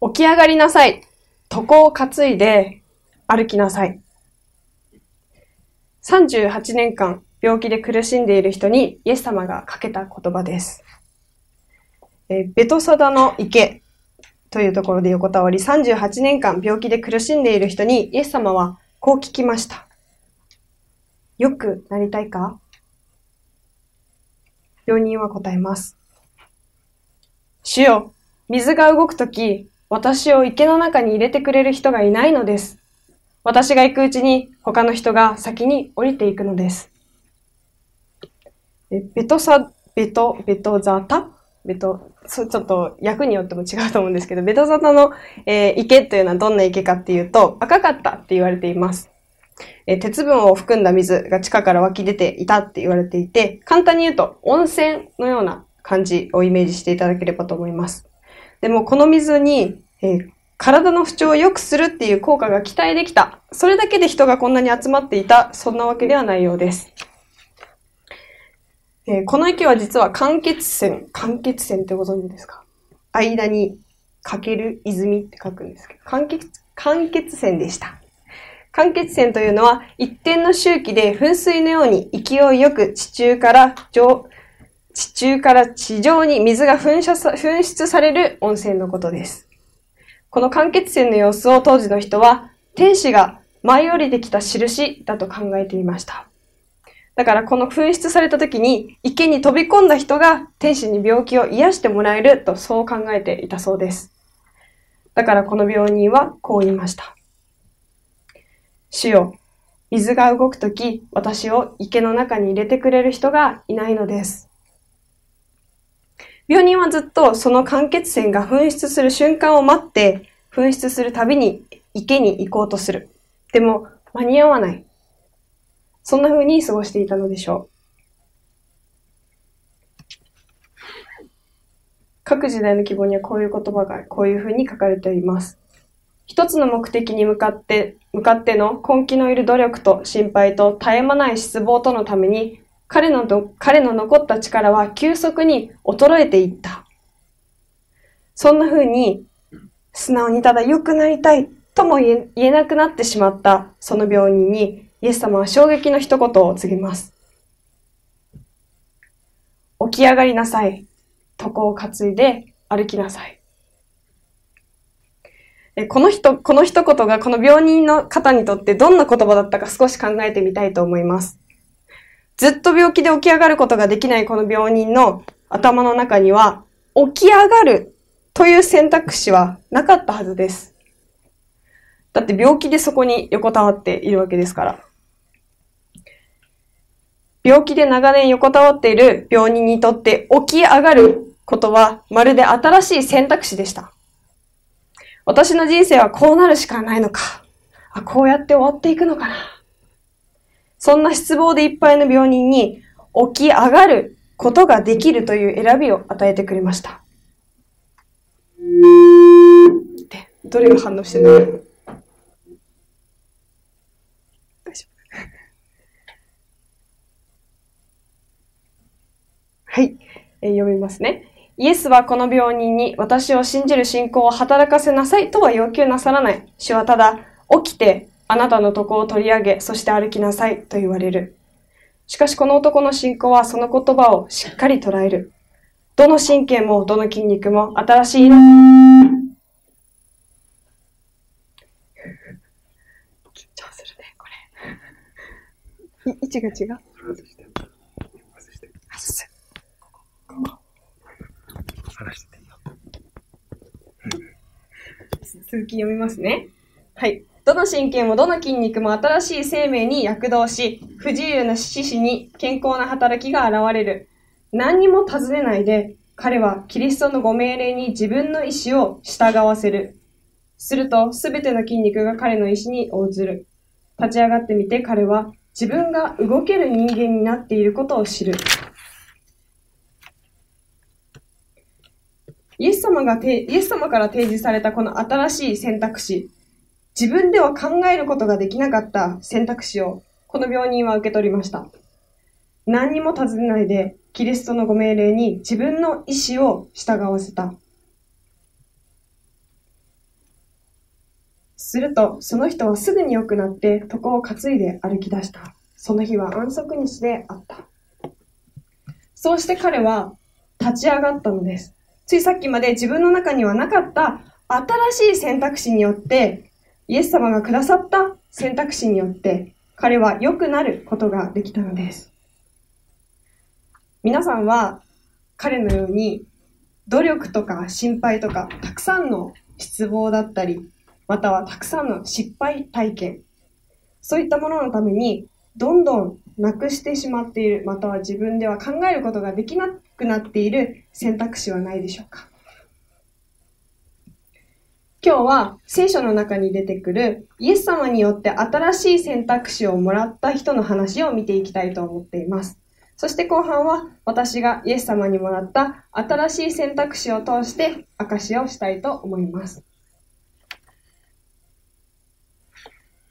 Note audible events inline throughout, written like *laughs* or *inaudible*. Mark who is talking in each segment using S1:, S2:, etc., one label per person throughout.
S1: 起き上がりなさい。床を担いで歩きなさい。38年間病気で苦しんでいる人にイエス様がかけた言葉です。えベトサダの池というところで横たわり38年間病気で苦しんでいる人にイエス様はこう聞きました。よくなりたいか？病人は答えます。主よ、水が動くとき、私を池の中に入れてくれる人がいないのです。私が行くうちに他の人が先に降りていくのです。ベトサ、ベト、ベトザタ？ベト、ちょっと役によっても違うと思うんですけど、ベトザタの、えー、池というのはどんな池かっていうと、赤かったって言われています。えー、鉄分を含んだ水が地下から湧き出ていたって言われていて、簡単に言うと温泉のような感じをイメージしていただければと思います。でもこの水に、えー、体の不調を良くするっていう効果が期待できた。それだけで人がこんなに集まっていた。そんなわけではないようです。えー、この池は実は間欠泉。間欠泉ってご存知ですか？間にかける泉って書くんですけど、間欠、間欠泉でした。間欠泉というのは一定の周期で噴水のように勢いよく地中から上、地中から地上に水が噴射さ噴出される温泉のことです。この間欠泉の様子を当時の人は天使が舞い降りてきた印だと考えていました。だからこの噴出された時に池に飛び込んだ人が天使に病気を癒してもらえるとそう考えていたそうです。だからこの病人はこう言いました。主よ、水が動くとき、私を池の中に入れてくれる人がいないのです。病人はずっとその間欠泉が噴出する瞬間を待って、噴出するたびに池に行こうとする。でも、間に合わない。そんな風に過ごしていたのでしょう。各時代の希望にはこういう言葉がこういう風に書かれています。一つの目的に向かって、向かっての根気のいる努力と心配と絶え間ない失望とのために彼の彼の残った力は急速に衰えていった。そんな風に、素直にただ良くなりたいとも言えなくなってしまったその病人に、イエス様は衝撃の一言を告げます。起き上がりなさい。床を担いで歩きなさい。この人、この一言がこの病人の方にとってどんな言葉だったか少し考えてみたいと思います。ずっと病気で起き上がることができないこの病人の頭の中には、起き上がるという選択肢はなかったはずです。だって病気でそこに横たわっているわけですから。病気で長年横たわっている病人にとって起き上がることはまるで新しい選択肢でした。私の人生はこうなるしかないのか。あ、こうやって終わっていくのかな。そんな失望でいっぱいの病人に起き上がることができるという選びを与えてくれました。で、どれが反応してるの？大丈夫。はい、えー、読みますね。イエスはこの病人に私を信じる信仰を働かせなさいとは要求なさらない。主はただ起きてあなたの床を取り上げ、そして歩きなさいと言われる。しかしこの男の信仰はその言葉をしっかり捉える。どの神経もどの筋肉も新しい緊張するね、これ。位置が違う。続き読みますね。はい。どの神経もどの筋肉も新しい生命に躍動し、不自由な獅子に健康な働きが現れる。何にも尋ねないで、彼はキリストのご命令に自分の意志を従わせる。すると、すべての筋肉が彼の意志に応ずる。立ち上がってみて彼は自分が動ける人間になっていることを知る。イエス様が、イエス様から提示されたこの新しい選択肢。自分では考えることができなかった選択肢を、この病人は受け取りました。何にも尋ねないで、キリストのご命令に自分の意志を従わせた。すると、その人はすぐに良くなって床を担いで歩き出した。その日は安息日であった。そうして彼は立ち上がったのです。ついさっきまで自分の中にはなかった新しい選択肢によって、イエス様がくださった選択肢によって、彼は良くなることができたのです。皆さんは彼のように努力とか心配とかたくさんの失望だったり、またはたくさんの失敗体験、そういったもののためにどんどんなくしてしまっている、または自分では考えることができなくなっている選択肢はないでしょうか？今日は聖書の中に出てくるイエス様によって新しい選択肢をもらった人の話を見ていきたいと思っています。そして後半は私がイエス様にもらった新しい選択肢を通して証をしたいと思います。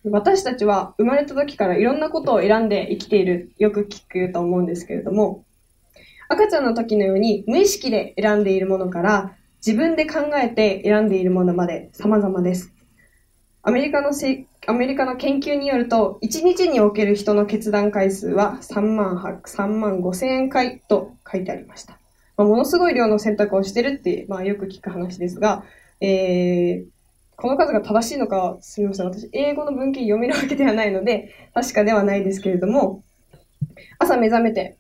S1: 私たちは生まれた時からいろんなことを選んで生きている、よく聞くと思うんですけれども、赤ちゃんの時のように無意識で選んでいるものから自分で考えて選んでいるものまで様々です。アメリカのせアメリカの研究によると、1日における人の決断回数は3万 ,3 万5千回と書いてありました。まあ、ものすごい量の選択をしてるって、まあ、よく聞く話ですが、えー、この数が正しいのか、すみません。私、英語の文献読めるわけではないので、確かではないですけれども、朝目覚めて、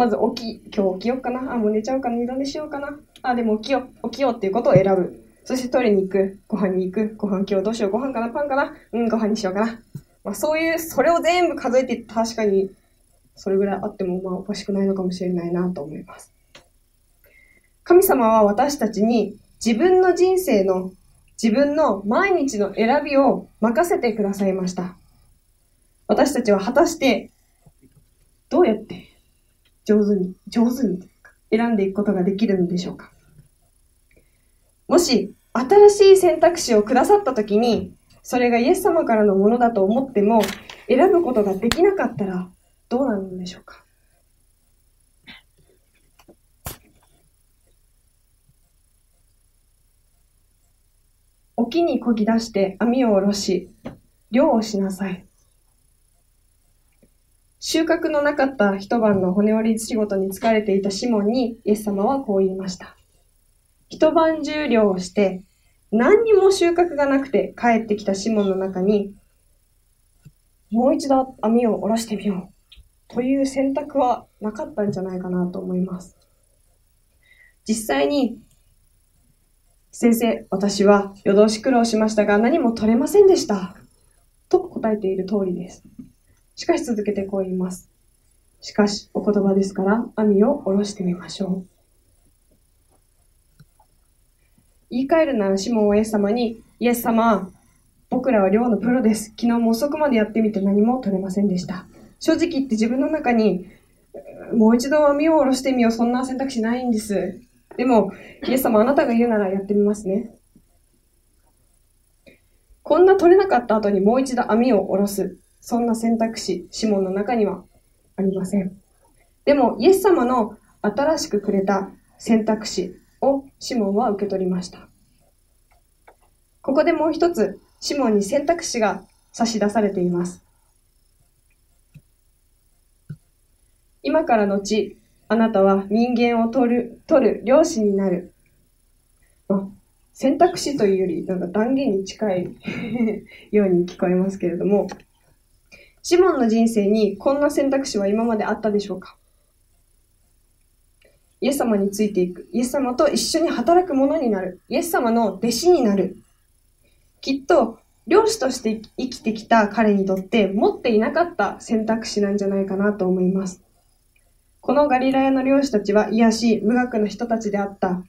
S1: まず起き、今日起きようかな。あ、もう寝ちゃうかな。二度寝しようかな。あ、でも起きよう。起きようっていうことを選ぶ。そしてトイレに行く。ご飯に行く。ご飯今日どうしよう。ご飯かなパンかなうん、ご飯にしようかな。まあそういう、それを全部数えて確かに、それぐらいあってもまあおかしくないのかもしれないなと思います。神様は私たちに自分の人生の自分の毎日の選びを任せてくださいました。私たちは果たして、どうやって上手に、上手に選んでいくことができるのでしょうかもし、新しい選択肢をくださったときに、それがイエス様からのものだと思っても、選ぶことができなかったら、どうなるのでしょうか沖に漕ぎ出して網を下ろし、漁をしなさい。収穫のなかった一晩の骨折り仕事に疲れていたシモンにイエス様はこう言いました。一晩中漁をして、何にも収穫がなくて帰ってきたシモンの中に、もう一度網を下ろしてみようという選択はなかったんじゃないかなと思います。実際に先生、私は夜通し苦労しましたが何も取れませんでした。と答えている通りです。しかし続けてこう言います。しかし、お言葉ですから網を下ろしてみましょう。言い換えるならシモンはイエス様に、イエス様、僕らは漁のプロです。昨日も遅くまでやってみて何も取れませんでした。正直言って自分の中に、もう一度網を下ろしてみよう、そんな選択肢ないんです。でも、イエス様あなたが言うならやってみますね。こんな取れなかった後にもう一度網を下ろす。そんな選択肢、シモンの中にはありません。でも、イエス様の新しくくれた選択肢をシモンは受け取りました。ここでもう一つ、シモンに選択肢が差し出されています。今から後、あなたは人間を取る、取る、漁師になる。選択肢というより、なんか断言に近い *laughs* ように聞こえますけれども、シモンの人生にこんな選択肢は今まであったでしょうか？イエス様についていく。イエス様と一緒に働く者になる。イエス様の弟子になる。きっと、漁師として生きてきた彼にとって持っていなかった選択肢なんじゃないかなと思います。このガリラヤの漁師たちは癒し、無学の人たちであった。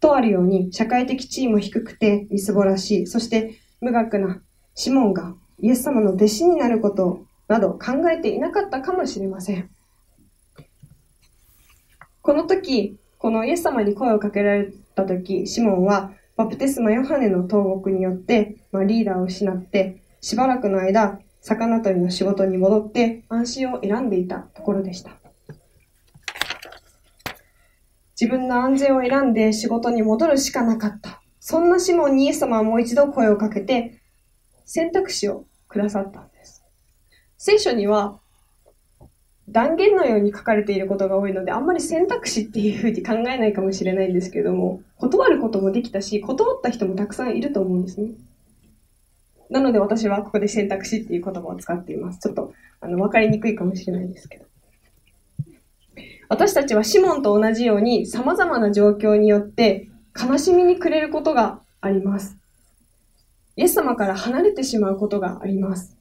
S1: とあるように、社会的地位も低くて、みすぼらしい、そして無学なシモンがイエス様の弟子になることなど考えていなかったかもしれません。この時、このイエス様に声をかけられた時、シモンはバプテスマヨハネの投獄によって、まあ、リーダーを失って、しばらくの間、魚取りの仕事に戻って安心を選んでいたところでした。自分の安全を選んで仕事に戻るしかなかった。そんなシモンにイエス様はもう一度声をかけて、選択肢をくださったんです。聖書には断言のように書かれていることが多いので、あんまり選択肢っていうふうに考えないかもしれないんですけども、断ることもできたし、断った人もたくさんいると思うんですね。なので私はここで選択肢っていう言葉を使っています。ちょっと、あの、わかりにくいかもしれないですけど。私たちはシモンと同じように様々な状況によって悲しみに暮れることがあります。イエス様から離れてしまうことがあります。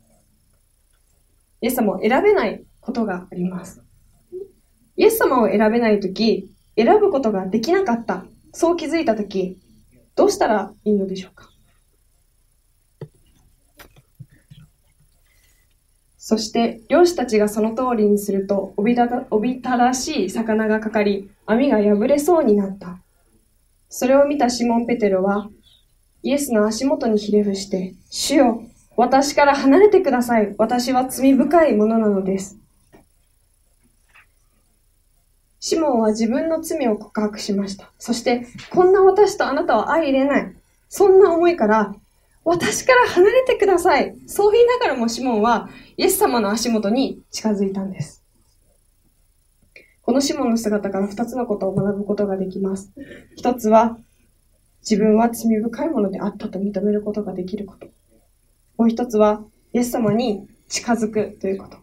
S1: イエス様を選べないことがあります。イエス様を選べないとき、選ぶことができなかった。そう気づいたとき、どうしたらいいのでしょうか？そして、漁師たちがその通りにすると、おびたおびたらしい魚がかかり、網が破れそうになった。それを見たシモン・ペテロは、イエスの足元にひれ伏して、主よ、私から離れてください。私は罪深いものなのです。シモンは自分の罪を告白しました。そして、こんな私とあなたは相入れない。そんな思いから、私から離れてください。そう言いながらもシモンはイエス様の足元に近づいたんです。このシモンの姿から二つのことを学ぶことができます。一つは、自分は罪深いものであったと認めることができること。もう一つは、イエス様に近づくということ。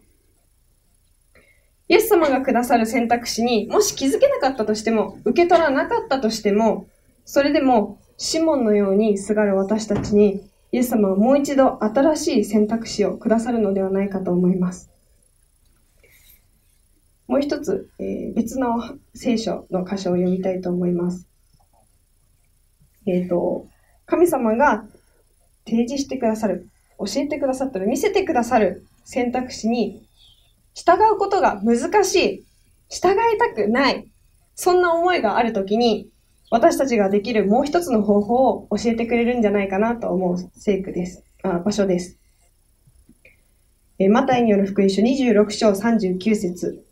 S1: イエス様がくださる選択肢にもし気づけなかったとしても、受け取らなかったとしても、それでもシモンのようにすがる私たちに、イエス様はもう一度新しい選択肢をくださるのではないかと思います。もう一つ、えー、別の聖書の箇所を読みたいと思います。えっ、ー、と、神様が提示してくださる、教えてくださったる、見せてくださる選択肢に従うことが難しい、従いたくない、そんな思いがあるときに、私たちができるもう一つの方法を教えてくれるんじゃないかなと思う聖句です。あ場所です。えマタイによる福音書26章39節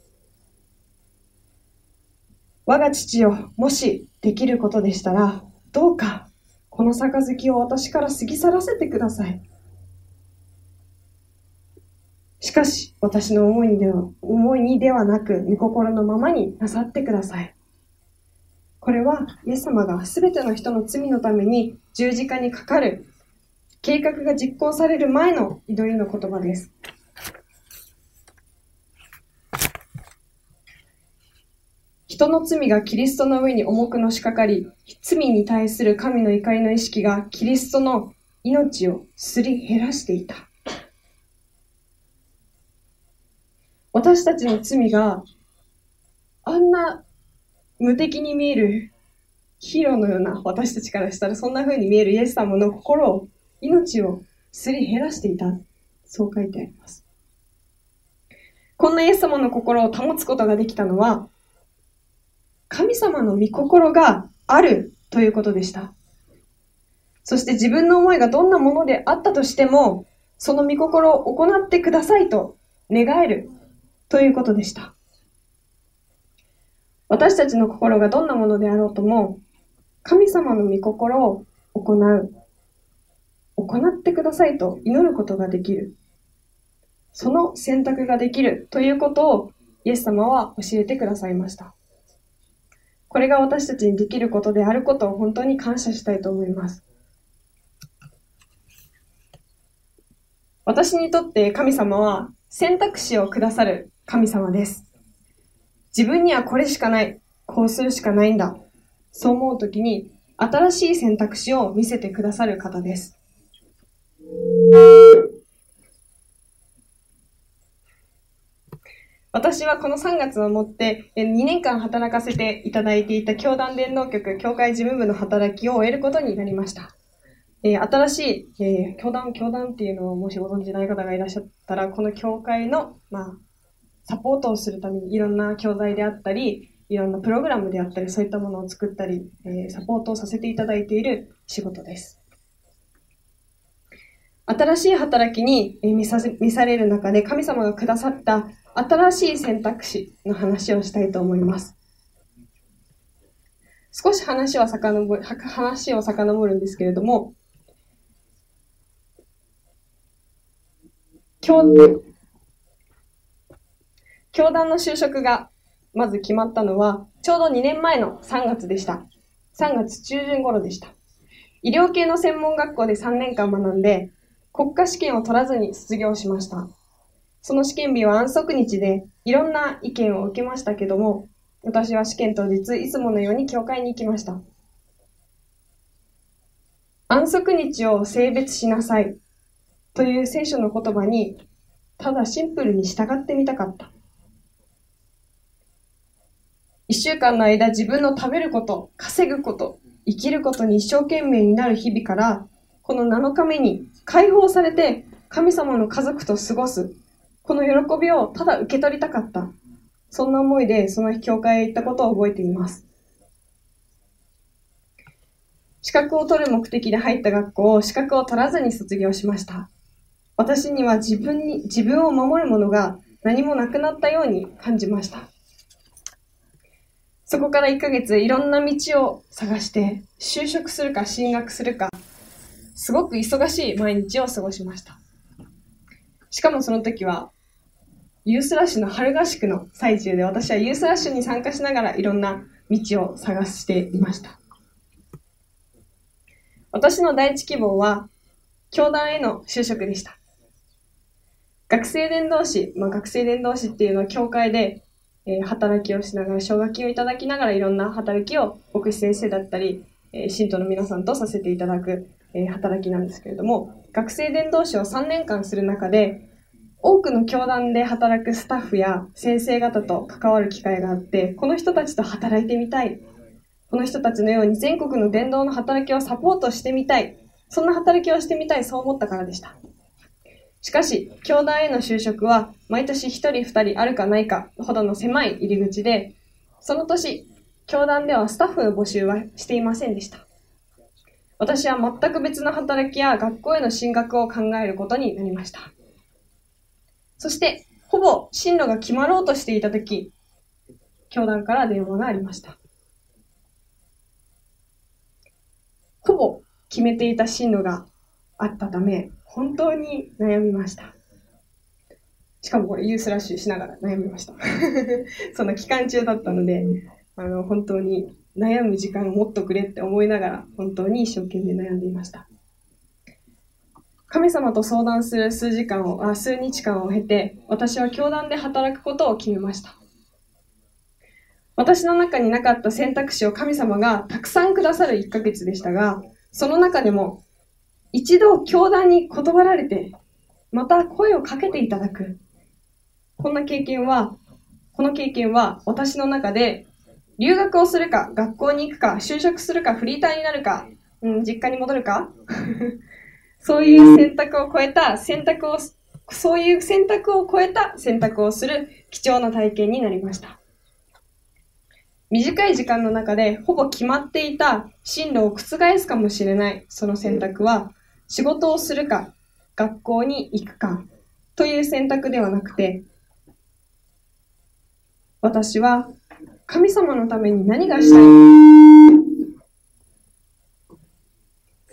S1: 我が父よ、もしできることでしたら、どうか、この杯を私から過ぎ去らせてください。しかし、私の思いにでは、思いにではなく、御心のままになさってください。これは、イエス様が全ての人の罪のために十字架にかかる、計画が実行される前の祈りの言葉です。人の罪がキリストの上に重くのしかかり、罪に対する神の怒りの意識がキリストの命をすり減らしていた。私たちの罪があんな無敵に見えるヒーローのような私たちからしたらそんな風に見えるイエス様の心を、命をすり減らしていた。そう書いてあります。こんなイエス様の心を保つことができたのは、神様の御心があるということでした。そして自分の思いがどんなものであったとしても、その御心を行ってくださいと願えるということでした。私たちの心がどんなものであろうとも、神様の御心を行う。行ってくださいと祈ることができる。その選択ができるということをイエス様は教えてくださいました。これが私たちにできることであることを本当に感謝したいと思います。私にとって神様は選択肢をくださる神様です。自分にはこれしかない。こうするしかないんだ。そう思うときに、新しい選択肢を見せてくださる方です。私はこの3月をもって2年間働かせていただいていた教団伝道局、教会事務部の働きを終えることになりました。えー、新しい、えー、教団、教団っていうのをもしご存知ない方がいらっしゃったら、この教会の、まあ、サポートをするためにいろんな教材であったり、いろんなプログラムであったり、そういったものを作ったり、えー、サポートをさせていただいている仕事です。新しい働きに見さ見される中で神様がくださった新しい選択肢の話をしたいと思います。少し話は遡る、話を遡るんですけれども、教、教団の就職がまず決まったのは、ちょうど2年前の3月でした。3月中旬頃でした。医療系の専門学校で3年間学んで、国家試験を取らずに卒業しました。その試験日は安息日で、いろんな意見を受けましたけども、私は試験当日、いつものように教会に行きました。安息日を性別しなさいという聖書の言葉に、ただシンプルに従ってみたかった。一週間の間自分の食べること、稼ぐこと、生きることに一生懸命になる日々から、この7日目に解放されて神様の家族と過ごす、この喜びをただ受け取りたかった。そんな思いでその日教会へ行ったことを覚えています。資格を取る目的で入った学校を資格を取らずに卒業しました。私には自分に、自分を守るものが何もなくなったように感じました。そこから1ヶ月いろんな道を探して、就職するか進学するか、すごく忙しい毎日を過ごしました。しかもその時は、ユースラッシュの春合宿の最中で私はユースラッシュに参加しながらいろんな道を探していました。私の第一希望は、教団への就職でした。学生伝道師、まあ、学生伝道師っていうのは教会でえー、働きをしながら、奨学金をいただきながらいろんな働きを牧師先生だったり、えー、信徒の皆さんとさせていただく、えー、働きなんですけれども、学生伝道師を3年間する中で、多くの教団で働くスタッフや先生方と関わる機会があって、この人たちと働いてみたい。この人たちのように全国の伝道の働きをサポートしてみたい。そんな働きをしてみたい、そう思ったからでした。しかし、教団への就職は、毎年一人二人あるかないかほどの狭い入り口で、その年、教団ではスタッフの募集はしていませんでした。私は全く別の働きや学校への進学を考えることになりました。そして、ほぼ進路が決まろうとしていたとき、教団から電話がありました。ほぼ決めていた進路があったため、本当に悩みました。しかもこれユースラッシュしながら悩みました。*laughs* その期間中だったので、あの、本当に悩む時間をもっとくれって思いながら、本当に一生懸命悩んでいました。神様と相談する数時間を、あ、数日間を経て、私は教団で働くことを決めました。私の中になかった選択肢を神様がたくさんくださる1ヶ月でしたが、その中でも一度教団に断られて、また声をかけていただく。こんな経験は、この経験は私の中で留学をするか、学校に行くか、就職するか、フリーターになるか、うん、実家に戻るかそういう選択を超えた選択を、そういう選択を超えた選択をする貴重な体験になりました。短い時間の中でほぼ決まっていた進路を覆すかもしれないその選択は仕事をするか、学校に行くか、という選択ではなくて、私は神様のために何がしたい？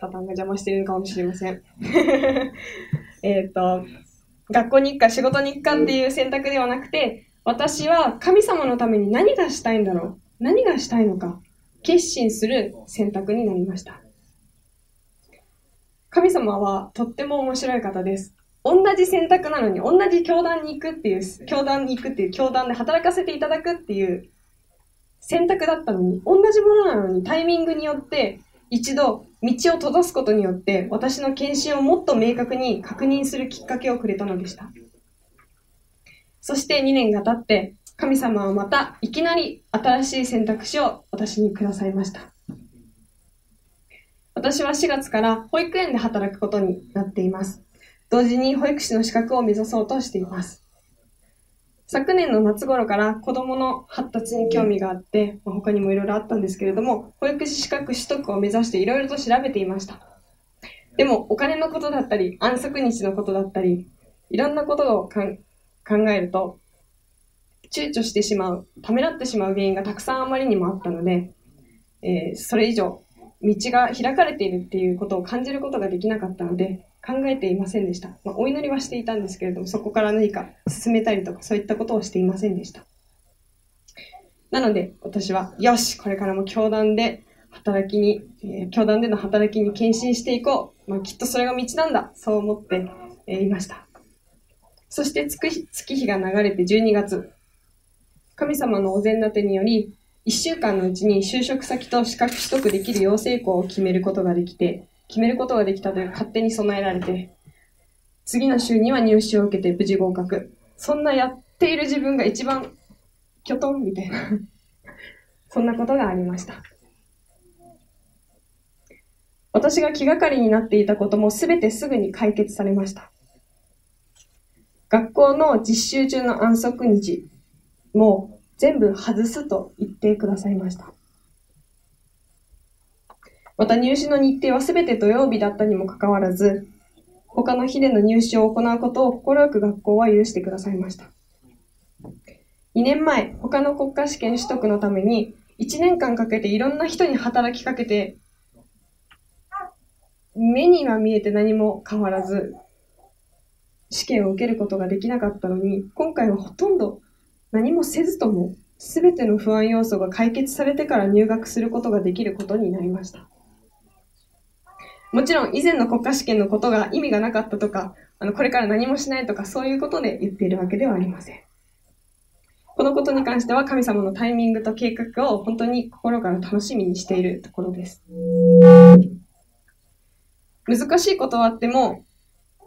S1: サタンが邪魔しているかもしれません。*laughs* えっと、学校に行くか仕事に行くかっていう選択ではなくて、私は神様のために何がしたいんだろう？何がしたいのか？決心する選択になりました。神様はとっても面白い方です。同じ選択なのに、同じ教団に行くっていう、教団に行くっていう、教団で働かせていただくっていう選択だったのに、同じものなのにタイミングによって一度道を閉ざすことによって私の献身をもっと明確に確認するきっかけをくれたのでした。そして2年が経って神様はまたいきなり新しい選択肢を私にくださいました。私は4月から保育園で働くことになっています。同時に保育士の資格を目指そうとしています。昨年の夏頃から子供の発達に興味があって、まあ、他にもいろいろあったんですけれども、保育士資格取得を目指していろいろと調べていました。でも、お金のことだったり、安息日のことだったり、いろんなことを考えると、躊躇してしまう、ためらってしまう原因がたくさんあまりにもあったので、えー、それ以上道が開かれているっていうことを感じることができなかったので、考えていませんでした。まあ、お祈りはしていたんですけれども、そこから何か進めたりとか、そういったことをしていませんでした。なので、私は、よし、これからも教団で働きに、えー、教団での働きに献身していこう。まあ、きっとそれが道なんだ。そう思って、えー、いました。そして月月日が流れて12月。神様のお膳立てにより、1週間のうちに就職先と資格取得できる養成校を決めることができて、決めることができたという勝手に備えられて、次の週には入試を受けて無事合格。そんなやっている自分が一番、きょとんみたいなそんなことがありました。私が気がかりになっていたこともすべてすぐに解決されました。学校の実習中の安息日も全部外すと言ってくださいました。また入試の日程はすべて土曜日だったにもかかわらず、他の日での入試を行うことを快く学校は許してくださいました。2年前、他の国家試験取得のために、1年間かけていろんな人に働きかけて、目には見えて何も変わらず、試験を受けることができなかったのに、今回はほとんど何もせずとも、すべての不安要素が解決されてから入学することができることになりました。もちろん以前の国家試験のことが意味がなかったとか、あの、これから何もしないとか、そういうことで言っているわけではありません。このことに関しては神様のタイミングと計画を本当に心から楽しみにしているところです。難しいことはあっても、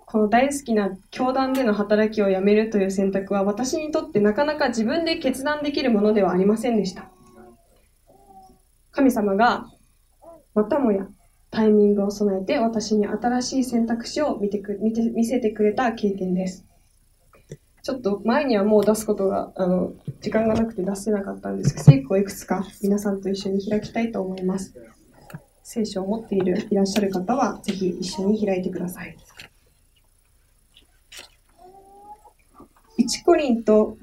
S1: この大好きな教団での働きをやめるという選択は私にとってなかなか自分で決断できるものではありませんでした。神様がまたもやタイミングを備えて私に新しい選択肢を見てく見て見せてくれた経験です。ちょっと前にはもう出すことが、あの、時間がなくて出せなかったんですが、聖句をいくつか皆さんと一緒に開きたいと思います。聖書を持っている、いらっしゃる方は、ぜひ一緒に開いてください。1コリント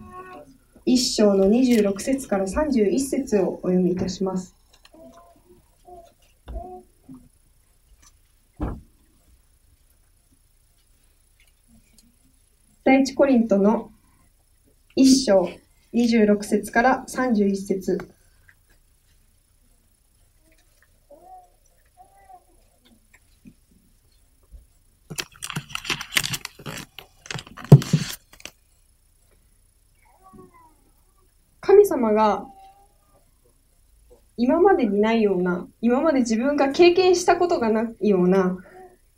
S1: 1章の26節から31節をお読みいたします。第一コリントの1章26節から31節。神様が今までにないような、今まで自分が経験したことがないような、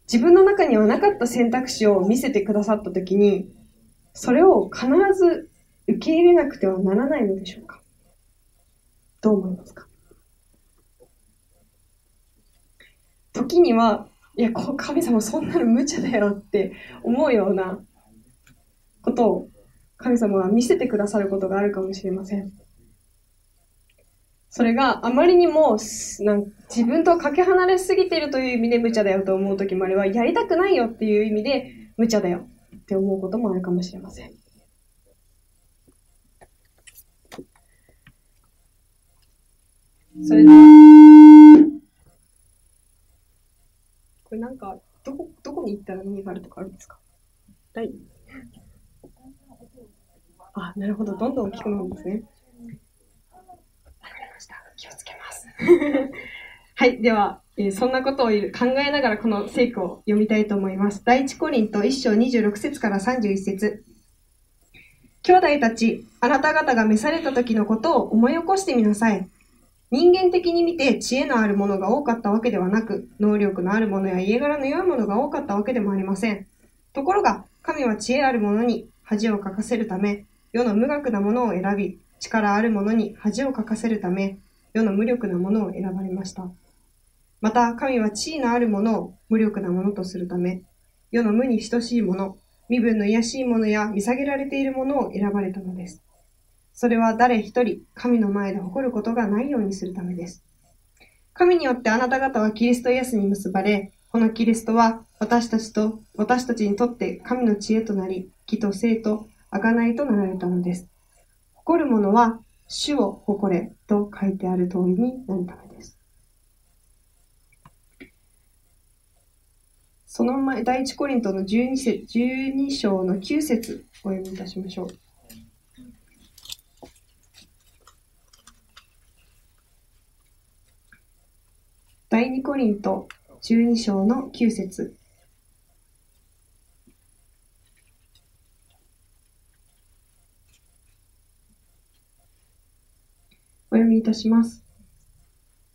S1: 自分の中にはなかった選択肢を見せてくださったときに、それを必ず受け入れなくてはならないのでしょうか？どう思いますか？時には、いや、神様そんなの無茶だよって思うようなことを神様は見せてくださることがあるかもしれません。それがあまりにもなん自分とかけ離れすぎているという意味で無茶だよと思う時もあれば、やりたくないよっていう意味で無茶だよ。って思うこともあるかもしれません。それでこれなんか、どこ、どこに行ったら何があるとかあるんですか？はいあ、なるほど。どんどん大きくなるんですね。わかりました。気をつけます。*laughs* はい。では、えー、そんなことを考えながらこの聖句を読みたいと思います。第一コリント1章26節から31節兄弟たち、あなた方が召された時のことを思い起こしてみなさい。人間的に見て知恵のあるものが多かったわけではなく、能力のあるものや家柄の良いものが多かったわけでもありません。ところが、神は知恵あるものに恥をかかせるため、世の無学なものを選び、力あるものに恥をかかせるため、世の無力なものを選ばれました。また、神は地位のあるものを無力なものとするため、世の無に等しいもの、身分の卑しいものや見下げられているものを選ばれたのです。それは誰一人、神の前で誇ることがないようにするためです。神によってあなた方はキリストイエスに結ばれ、このキリストは私たちと、私たちにとって神の知恵となり、義と生と贖いとなられたのです。誇る者は主を誇れと書いてある通りになるためです。その前、第一コリントの12節、12章の9節お読みいたしましょう。第二コリント12章の9節お読みいたします。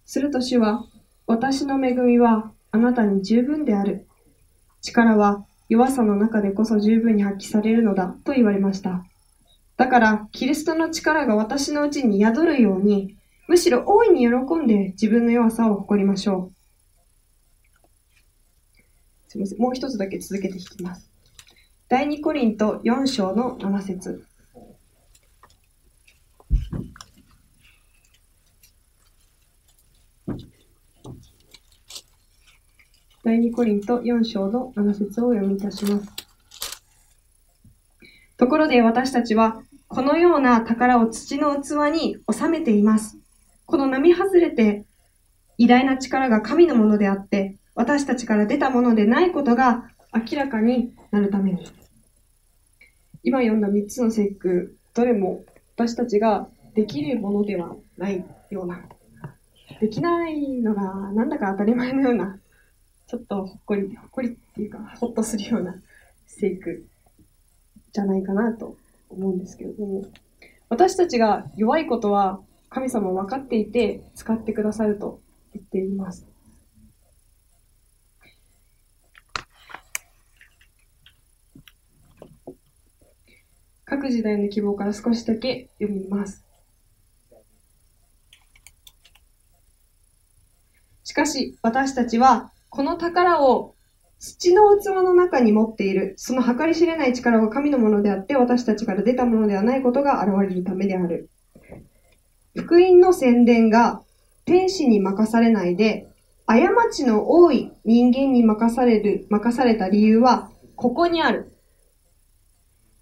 S1: すると主は、私の恵みはあなたに十分である。力は弱さの中でこそ十分に発揮されるのだと言われました。だから、キリストの力が私のうちに宿るように、むしろ大いに喜んで自分の弱さを誇りましょう。すみません。もう一つだけ続けていきます。第2コリント4章の7節第2コリント4章の7節を読みいたします。ところで私たちは、このような宝を土の器に収めています。この並外れて偉大な力が神のものであって、私たちから出たものでないことが明らかになるために。今読んだ3つの聖句、どれも私たちができるものではないような、できないのがなんだか当たり前のようなちょっとほっこり、ほっこりっていうか、ほっとするような聖句じゃないかなと思うんですけれども、私たちが弱いことは神様分かっていて使ってくださると言っています。各時代の希望から少しだけ読みます。しかし、私たちはこの宝を土の器の中に持っている、その計り知れない力は神のものであって、私たちから出たものではないことが現れるためである。福音の宣伝が天使に任されないで、過ちの多い人間に任される、任された理由は、ここにある。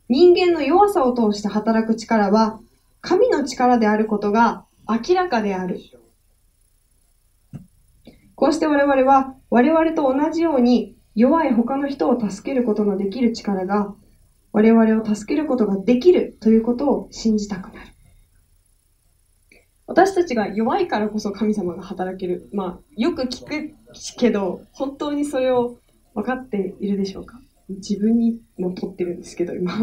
S1: 人間の弱さを通して働く力は、神の力であることが明らかである。こうして我々は我々と同じように弱い他の人を助けることのできる力が我々を助けることができるということを信じたくなる。私たちが弱いからこそ神様が働ける。まあ、よく聞くけど、本当にそれを分かっているでしょうか？自分にもとってるんですけど、今。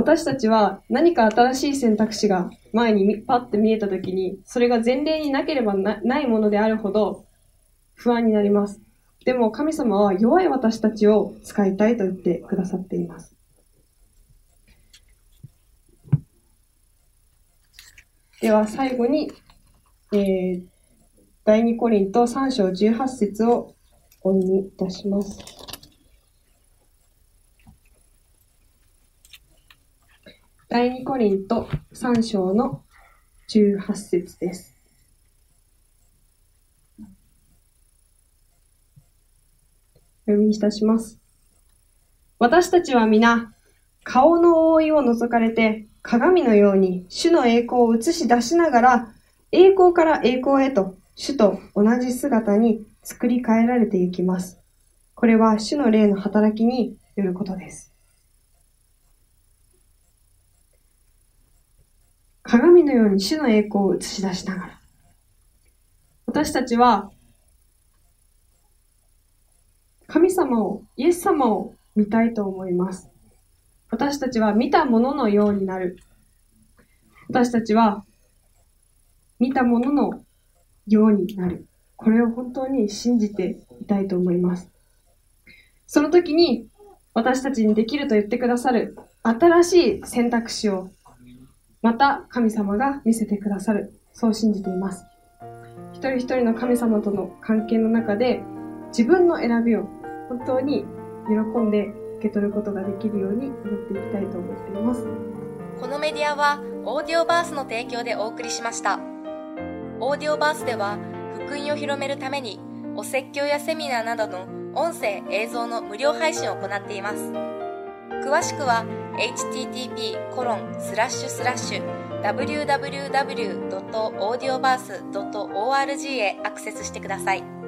S1: 私たちは何か新しい選択肢が前にパッて見えた時に、それが前例になければないものであるほど不安になります。でも神様は弱い私たちを使いたいと言ってくださっています。では最後に、えー、第2コリント3章18節をお読みいたします。第2コリント3章の18節です。読みいたします。私たちは皆、顔の覆いを覗かれて、鏡のように主の栄光を映し出しながら、栄光から栄光へと主と同じ姿に作り変えられていきます。これは主の霊の働きによることです。鏡のように主の栄光を映し出しながら、私たちは、神様を、イエス様を見たいと思います。私たちは見たもののようになる。私たちは、見たもののようになる。これを本当に信じていたいと思います。その時に、私たちにできると言ってくださる新しい選択肢をまた神様が見せてくださる。そう信じています。一人一人の神様との関係の中で自分の選びを本当に喜んで受け取ることができるように祈っていきたいと思っています。
S2: このメディアはオーディオバースの提供でお送りしました。オーディオバースでは福音を広めるためにお説教やセミナーなどの音声映像の無料配信を行っています。詳しくは http://www.audioverse.org へアクセスしてください。